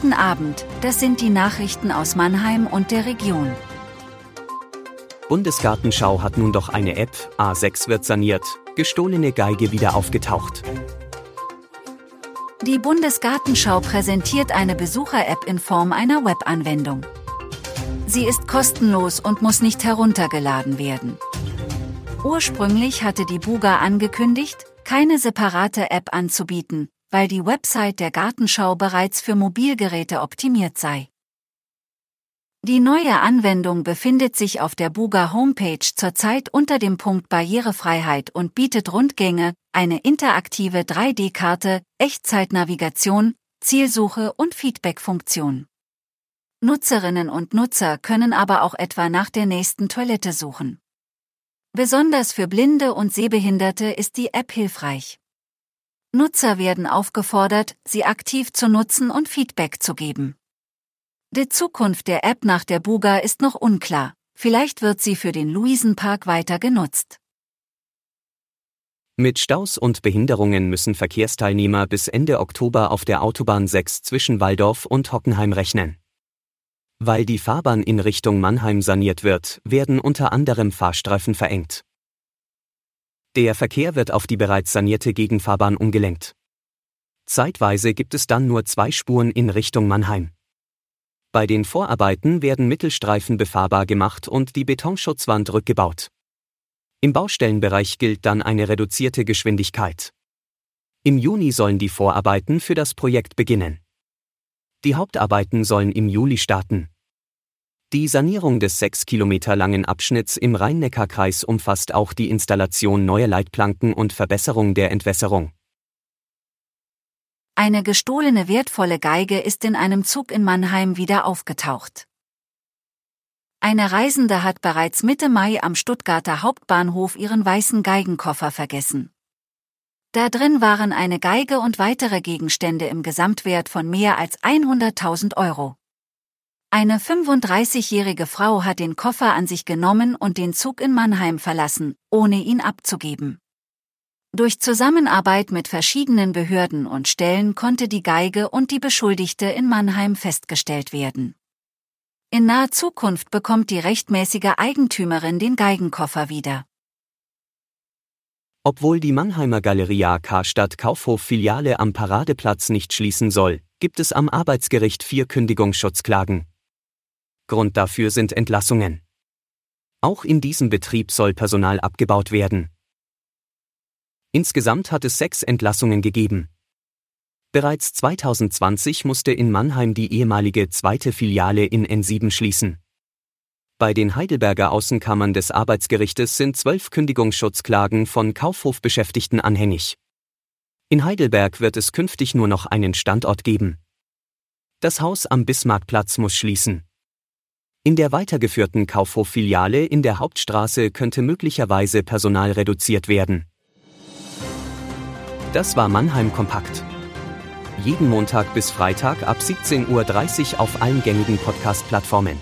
Guten Abend, das sind die Nachrichten aus Mannheim und der Region. Bundesgartenschau hat nun doch eine App, A6 wird saniert, gestohlene Geige wieder aufgetaucht. Die Bundesgartenschau präsentiert eine Besucher-App in Form einer Webanwendung. Sie ist kostenlos und muss nicht heruntergeladen werden. Ursprünglich hatte die Buga angekündigt, keine separate App anzubieten, weil die Website der Gartenschau bereits für Mobilgeräte optimiert sei. Die neue Anwendung befindet sich auf der Buga Homepage zurzeit unter dem Punkt Barrierefreiheit und bietet Rundgänge, eine interaktive 3D-Karte, Echtzeitnavigation, Zielsuche und Feedback-Funktion. Nutzerinnen und Nutzer können aber auch etwa nach der nächsten Toilette suchen. Besonders für Blinde und Sehbehinderte ist die App hilfreich. Nutzer werden aufgefordert, sie aktiv zu nutzen und Feedback zu geben. Die Zukunft der App nach der Buga ist noch unklar, vielleicht wird sie für den Luisenpark weiter genutzt. Mit Staus und Behinderungen müssen Verkehrsteilnehmer bis Ende Oktober auf der Autobahn 6 zwischen Waldorf und Hockenheim rechnen. Weil die Fahrbahn in Richtung Mannheim saniert wird, werden unter anderem Fahrstreifen verengt. Der Verkehr wird auf die bereits sanierte Gegenfahrbahn umgelenkt. Zeitweise gibt es dann nur zwei Spuren in Richtung Mannheim. Bei den Vorarbeiten werden Mittelstreifen befahrbar gemacht und die Betonschutzwand rückgebaut. Im Baustellenbereich gilt dann eine reduzierte Geschwindigkeit. Im Juni sollen die Vorarbeiten für das Projekt beginnen. Die Hauptarbeiten sollen im Juli starten. Die Sanierung des sechs Kilometer langen Abschnitts im Rhein-Neckar-Kreis umfasst auch die Installation neuer Leitplanken und Verbesserung der Entwässerung. Eine gestohlene wertvolle Geige ist in einem Zug in Mannheim wieder aufgetaucht. Eine Reisende hat bereits Mitte Mai am Stuttgarter Hauptbahnhof ihren weißen Geigenkoffer vergessen. Da drin waren eine Geige und weitere Gegenstände im Gesamtwert von mehr als 100.000 Euro. Eine 35-jährige Frau hat den Koffer an sich genommen und den Zug in Mannheim verlassen, ohne ihn abzugeben. Durch Zusammenarbeit mit verschiedenen Behörden und Stellen konnte die Geige und die Beschuldigte in Mannheim festgestellt werden. In naher Zukunft bekommt die rechtmäßige Eigentümerin den Geigenkoffer wieder. Obwohl die Mannheimer Galeria Karstadt Kaufhof Filiale am Paradeplatz nicht schließen soll, gibt es am Arbeitsgericht vier Kündigungsschutzklagen. Grund dafür sind Entlassungen. Auch in diesem Betrieb soll Personal abgebaut werden. Insgesamt hat es sechs Entlassungen gegeben. Bereits 2020 musste in Mannheim die ehemalige zweite Filiale in N7 schließen. Bei den Heidelberger Außenkammern des Arbeitsgerichtes sind zwölf Kündigungsschutzklagen von Kaufhofbeschäftigten anhängig. In Heidelberg wird es künftig nur noch einen Standort geben. Das Haus am Bismarckplatz muss schließen. In der weitergeführten Kaufhof-Filiale in der Hauptstraße könnte möglicherweise Personal reduziert werden. Das war Mannheim Kompakt. Jeden Montag bis Freitag ab 17.30 Uhr auf allen gängigen Podcast-Plattformen.